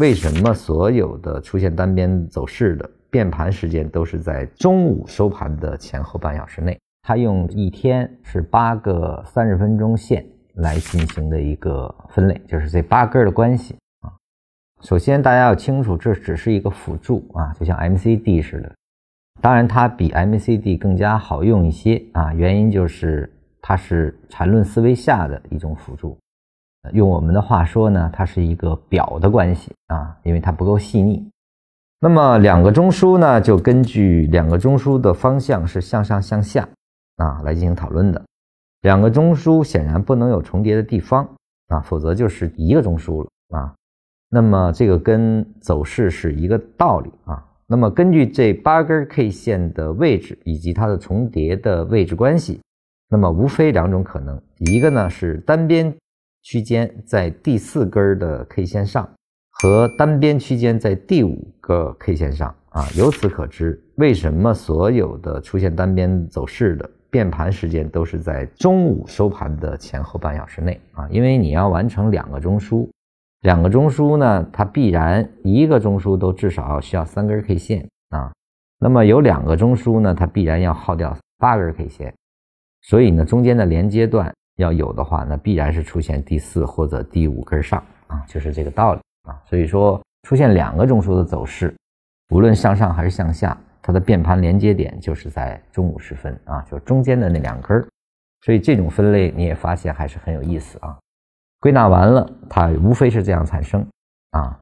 为什么所有的出现单边走势的变盘时间都是在中午收盘的前后半小时内？它用一天是八个三十分钟线来进行的一个分类，就是这八根的关系啊。首先大家要清楚，这只是一个辅助啊，就像 MCD 似的。当然，它比 MACD 更加好用一些啊，原因就是它是缠论思维下的一种辅助。用我们的话说呢，它是一个表的关系啊，因为它不够细腻。那么两个中枢呢，就根据两个中枢的方向是向上向下啊来进行讨论的。两个中枢显然不能有重叠的地方啊，否则就是一个中枢了啊。那么这个跟走势是一个道理啊。那么根据这八根 K 线的位置以及它的重叠的位置关系，那么无非两种可能，一个呢是单边区间在第四根的 K 线上，和单边区间在第五个 K 线上啊。由此可知，为什么所有的出现单边走势的变盘时间都是在中午收盘的前后半小时内啊？因为你要完成两个中枢。两个中枢呢，它必然一个中枢都至少需要三根 K 线啊。那么有两个中枢呢，它必然要耗掉八根 K 线。所以呢，中间的连接段要有的话，那必然是出现第四或者第五根上啊，就是这个道理啊。所以说，出现两个中枢的走势，无论向上还是向下，它的变盘连接点就是在中午时分啊，就中间的那两根。所以这种分类你也发现还是很有意思啊。归纳完了，它无非是这样产生，啊，